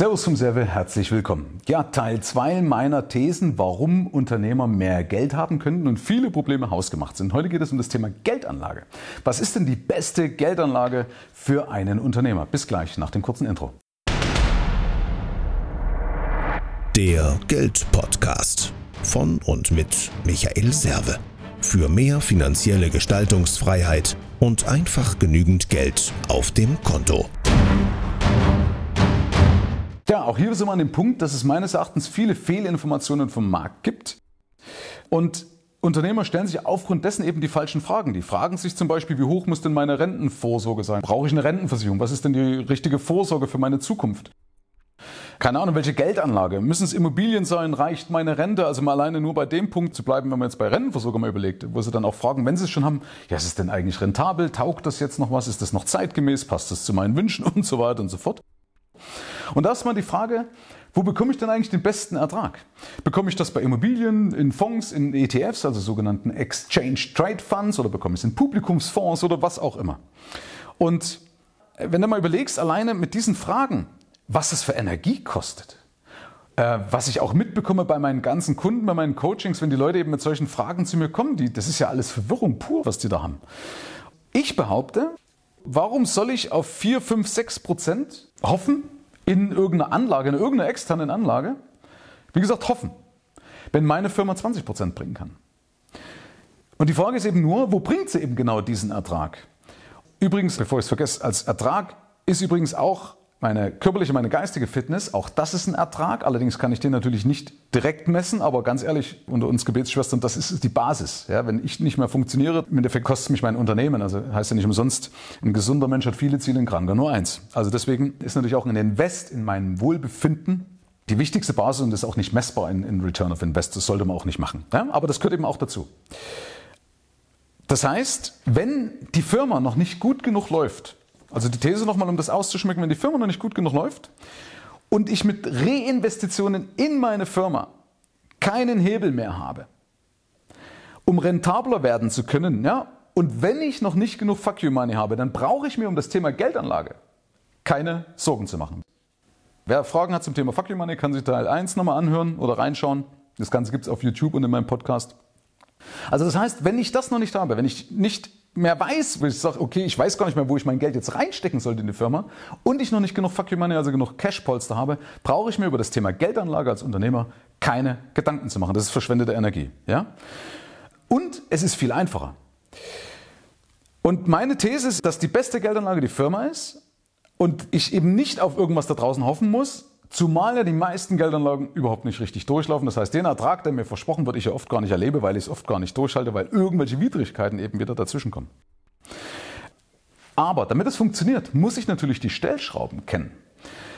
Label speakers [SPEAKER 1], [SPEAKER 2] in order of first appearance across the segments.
[SPEAKER 1] Servus vom Serve, herzlich willkommen. Ja, Teil 2 meiner Thesen, warum Unternehmer mehr Geld haben könnten und viele Probleme hausgemacht sind. Heute geht es um das Thema Geldanlage. Was ist denn die beste Geldanlage für einen Unternehmer? Bis gleich nach dem kurzen Intro.
[SPEAKER 2] Der Geldpodcast von und mit Michael Serve. Für mehr finanzielle Gestaltungsfreiheit und einfach genügend Geld auf dem Konto.
[SPEAKER 1] Auch hier sind wir an dem Punkt, dass es meines Erachtens viele Fehlinformationen vom Markt gibt. Und Unternehmer stellen sich aufgrund dessen eben die falschen Fragen. Die fragen sich zum Beispiel, wie hoch muss denn meine Rentenvorsorge sein? Brauche ich eine Rentenversicherung? Was ist denn die richtige Vorsorge für meine Zukunft? Keine Ahnung, welche Geldanlage? Müssen es Immobilien sein? Reicht meine Rente? Also mal alleine nur bei dem Punkt zu bleiben, wenn man jetzt bei Rentenversorgung mal überlegt, wo sie dann auch fragen, wenn sie es schon haben, ja, ist es denn eigentlich rentabel? Taugt das jetzt noch was? Ist das noch zeitgemäß? Passt das zu meinen Wünschen und so weiter und so fort? Und da ist mal die Frage, wo bekomme ich denn eigentlich den besten Ertrag? Bekomme ich das bei Immobilien, in Fonds, in ETFs, also sogenannten Exchange Trade Funds, oder bekomme ich es in Publikumsfonds oder was auch immer? Und wenn du mal überlegst, alleine mit diesen Fragen, was es für Energie kostet, äh, was ich auch mitbekomme bei meinen ganzen Kunden, bei meinen Coachings, wenn die Leute eben mit solchen Fragen zu mir kommen, die, das ist ja alles Verwirrung pur, was die da haben. Ich behaupte, warum soll ich auf 4, 5, 6 Prozent hoffen, in irgendeiner Anlage, in irgendeiner externen Anlage, wie gesagt, hoffen, wenn meine Firma 20 Prozent bringen kann. Und die Frage ist eben nur, wo bringt sie eben genau diesen Ertrag? Übrigens, bevor ich es vergesse, als Ertrag ist übrigens auch meine körperliche, meine geistige Fitness, auch das ist ein Ertrag. Allerdings kann ich den natürlich nicht direkt messen, aber ganz ehrlich, unter uns Gebetsschwestern, das ist die Basis. Ja, wenn ich nicht mehr funktioniere, im Endeffekt kostet mich mein Unternehmen. Also heißt ja nicht umsonst, ein gesunder Mensch hat viele Ziele, ein kranker nur eins. Also deswegen ist natürlich auch ein Invest in mein Wohlbefinden die wichtigste Basis und ist auch nicht messbar in, in Return of Invest. Das sollte man auch nicht machen. Ja, aber das gehört eben auch dazu. Das heißt, wenn die Firma noch nicht gut genug läuft, also die These nochmal, um das auszuschmecken, wenn die Firma noch nicht gut genug läuft und ich mit Reinvestitionen in meine Firma keinen Hebel mehr habe, um rentabler werden zu können, ja, und wenn ich noch nicht genug Fuck You Money habe, dann brauche ich mir um das Thema Geldanlage keine Sorgen zu machen. Wer Fragen hat zum Thema Fuck You Money, kann sich Teil 1 nochmal anhören oder reinschauen. Das Ganze gibt es auf YouTube und in meinem Podcast. Also das heißt, wenn ich das noch nicht habe, wenn ich nicht mehr weiß, wo ich sage, okay, ich weiß gar nicht mehr, wo ich mein Geld jetzt reinstecken sollte in die Firma und ich noch nicht genug Fuck You Money, also genug Cashpolster habe, brauche ich mir über das Thema Geldanlage als Unternehmer keine Gedanken zu machen. Das ist verschwendete Energie. Ja? Und es ist viel einfacher. Und meine These ist, dass die beste Geldanlage die Firma ist und ich eben nicht auf irgendwas da draußen hoffen muss, Zumal ja die meisten Geldanlagen überhaupt nicht richtig durchlaufen. Das heißt, den Ertrag, der mir versprochen wird, ich ja oft gar nicht erlebe, weil ich es oft gar nicht durchhalte, weil irgendwelche Widrigkeiten eben wieder dazwischen kommen. Aber damit es funktioniert, muss ich natürlich die Stellschrauben kennen.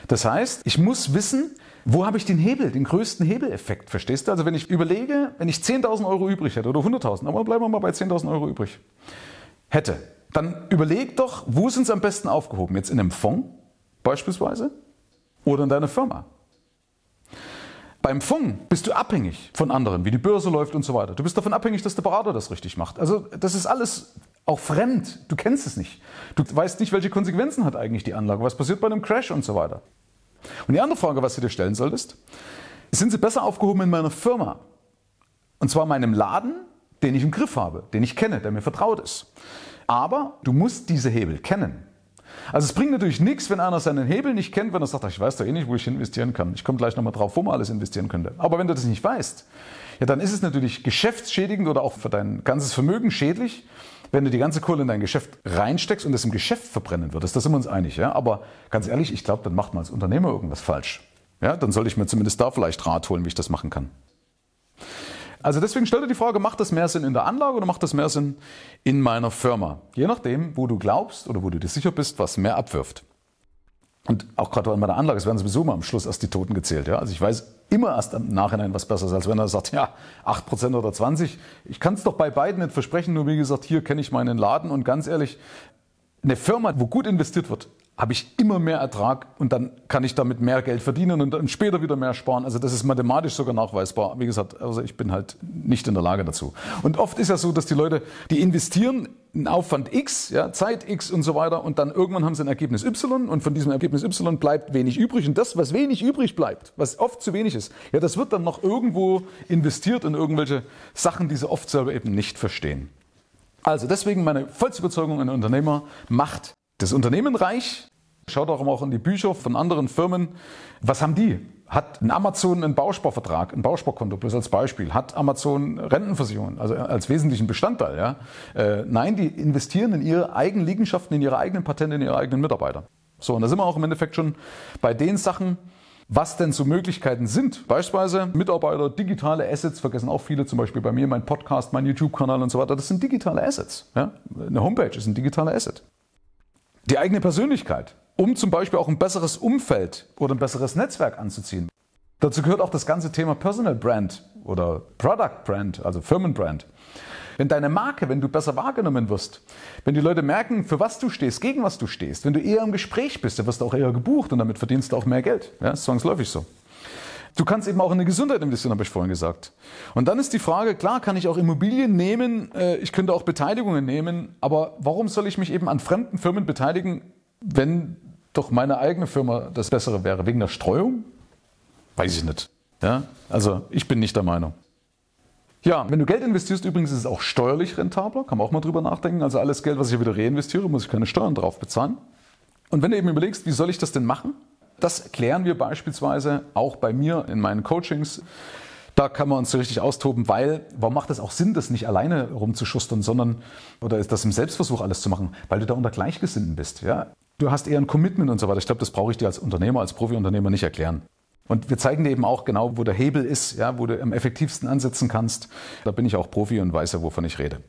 [SPEAKER 1] Das heißt, ich muss wissen, wo habe ich den Hebel, den größten Hebeleffekt, verstehst du? Also wenn ich überlege, wenn ich 10.000 Euro übrig hätte oder 100.000, aber bleiben wir mal bei 10.000 Euro übrig, hätte, dann überleg doch, wo sind sie am besten aufgehoben? Jetzt in einem Fonds beispielsweise oder in deiner Firma. Beim Fonds bist du abhängig von anderen, wie die Börse läuft und so weiter. Du bist davon abhängig, dass der Berater das richtig macht. Also das ist alles auch fremd. Du kennst es nicht. Du weißt nicht, welche Konsequenzen hat eigentlich die Anlage, was passiert bei einem Crash und so weiter. Und die andere Frage, was du dir stellen solltest, sind sie besser aufgehoben in meiner Firma? Und zwar meinem Laden, den ich im Griff habe, den ich kenne, der mir vertraut ist. Aber du musst diese Hebel kennen. Also es bringt natürlich nichts, wenn einer seinen Hebel nicht kennt, wenn er sagt, ich weiß doch eh nicht, wo ich investieren kann. Ich komme gleich nochmal drauf, wo man alles investieren könnte. Aber wenn du das nicht weißt, ja, dann ist es natürlich geschäftsschädigend oder auch für dein ganzes Vermögen schädlich, wenn du die ganze Kohle in dein Geschäft reinsteckst und es im Geschäft verbrennen würdest. Das sind wir uns einig. Ja? Aber ganz ehrlich, ich glaube, dann macht man als Unternehmer irgendwas falsch. Ja? Dann sollte ich mir zumindest da vielleicht Rat holen, wie ich das machen kann. Also deswegen stell dir die Frage, macht das mehr Sinn in der Anlage oder macht das mehr Sinn in meiner Firma? Je nachdem, wo du glaubst oder wo du dir sicher bist, was mehr abwirft. Und auch gerade bei der Anlage, es werden sowieso mal am Schluss erst die Toten gezählt. Ja? Also ich weiß immer erst im Nachhinein was Besseres, als wenn er sagt, ja, 8% oder 20%. Ich kann es doch bei beiden nicht versprechen, nur wie gesagt, hier kenne ich meinen Laden und ganz ehrlich, eine Firma, wo gut investiert wird, habe ich immer mehr Ertrag und dann kann ich damit mehr Geld verdienen und dann später wieder mehr sparen. Also das ist mathematisch sogar nachweisbar. Wie gesagt, also ich bin halt nicht in der Lage dazu. Und oft ist ja so, dass die Leute, die investieren einen Aufwand X, ja, Zeit X und so weiter und dann irgendwann haben sie ein Ergebnis Y und von diesem Ergebnis Y bleibt wenig übrig und das, was wenig übrig bleibt, was oft zu wenig ist, ja, das wird dann noch irgendwo investiert in irgendwelche Sachen, die sie oft selber eben nicht verstehen. Also deswegen meine vollste Überzeugung, ein Unternehmer macht das Unternehmen reich. Schaut auch mal in die Bücher von anderen Firmen. Was haben die? Hat ein Amazon einen Bausparvertrag, ein Bausparkonto, bloß als Beispiel? Hat Amazon Rentenversicherungen, also als wesentlichen Bestandteil? Ja? Äh, nein, die investieren in ihre eigenen Liegenschaften, in ihre eigenen Patente, in ihre eigenen Mitarbeiter. So, und da sind wir auch im Endeffekt schon bei den Sachen, was denn so Möglichkeiten sind. Beispielsweise Mitarbeiter, digitale Assets, vergessen auch viele, zum Beispiel bei mir, mein Podcast, mein YouTube-Kanal und so weiter. Das sind digitale Assets. Ja? Eine Homepage ist ein digitaler Asset. Die eigene Persönlichkeit, um zum Beispiel auch ein besseres Umfeld oder ein besseres Netzwerk anzuziehen. Dazu gehört auch das ganze Thema Personal Brand oder Product Brand, also Firmenbrand. Wenn deine Marke, wenn du besser wahrgenommen wirst, wenn die Leute merken, für was du stehst, gegen was du stehst, wenn du eher im Gespräch bist, dann wirst du auch eher gebucht und damit verdienst du auch mehr Geld. Ja, ist zwangsläufig so. Du kannst eben auch in die Gesundheit investieren, habe ich vorhin gesagt. Und dann ist die Frage, klar kann ich auch Immobilien nehmen, äh, ich könnte auch Beteiligungen nehmen, aber warum soll ich mich eben an fremden Firmen beteiligen, wenn doch meine eigene Firma das Bessere wäre? Wegen der Streuung? Weiß ich nicht. Ja? Also ich bin nicht der Meinung. Ja, wenn du Geld investierst, übrigens ist es auch steuerlich rentabler, kann man auch mal drüber nachdenken. Also alles Geld, was ich wieder reinvestiere, muss ich keine Steuern drauf bezahlen. Und wenn du eben überlegst, wie soll ich das denn machen? Das klären wir beispielsweise auch bei mir in meinen Coachings. Da kann man uns so richtig austoben, weil, warum macht es auch Sinn, das nicht alleine rumzuschustern, sondern, oder ist das im Selbstversuch alles zu machen, weil du da unter Gleichgesinnten bist, ja? Du hast eher ein Commitment und so weiter. Ich glaube, das brauche ich dir als Unternehmer, als Profi-Unternehmer nicht erklären. Und wir zeigen dir eben auch genau, wo der Hebel ist, ja, wo du am effektivsten ansetzen kannst. Da bin ich auch Profi und weiß ja, wovon ich rede.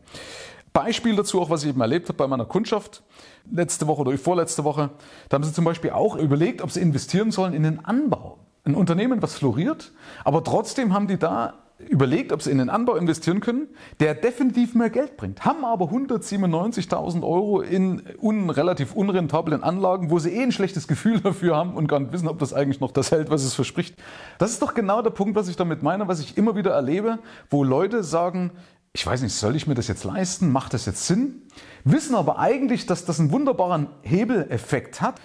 [SPEAKER 1] Beispiel dazu auch, was ich eben erlebt habe bei meiner Kundschaft letzte Woche oder vorletzte Woche. Da haben sie zum Beispiel auch überlegt, ob sie investieren sollen in den Anbau. Ein Unternehmen, was floriert, aber trotzdem haben die da überlegt, ob sie in den Anbau investieren können, der definitiv mehr Geld bringt, haben aber 197.000 Euro in un, relativ unrentablen Anlagen, wo sie eh ein schlechtes Gefühl dafür haben und gar nicht wissen, ob das eigentlich noch das hält, was es verspricht. Das ist doch genau der Punkt, was ich damit meine, was ich immer wieder erlebe, wo Leute sagen, ich weiß nicht, soll ich mir das jetzt leisten? Macht das jetzt Sinn? Wissen aber eigentlich, dass das einen wunderbaren Hebeleffekt hat,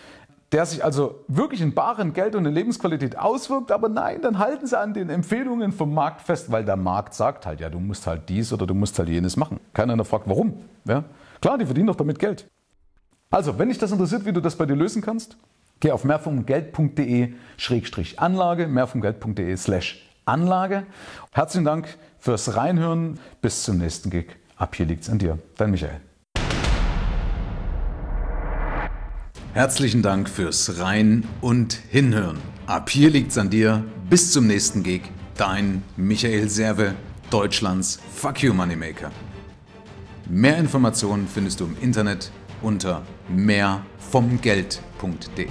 [SPEAKER 1] der sich also wirklich in baren Geld und in Lebensqualität auswirkt, aber nein, dann halten sie an den Empfehlungen vom Markt fest, weil der Markt sagt halt, ja, du musst halt dies oder du musst halt jenes machen. Keiner fragt, warum. Ja? Klar, die verdienen doch damit Geld. Also, wenn dich das interessiert, wie du das bei dir lösen kannst, geh auf mehrvomgeld.de-anlage, mehrvomgeld.de/anlage. Herzlichen Dank fürs Reinhören. Bis zum nächsten Gig. Ab hier liegt's an dir. Dein Michael.
[SPEAKER 3] Herzlichen Dank fürs Rein- und Hinhören. Ab hier liegt's an dir. Bis zum nächsten Gig. Dein Michael Serve, Deutschlands Fuck You Moneymaker. Mehr Informationen findest du im Internet unter mehrvomgeld.de.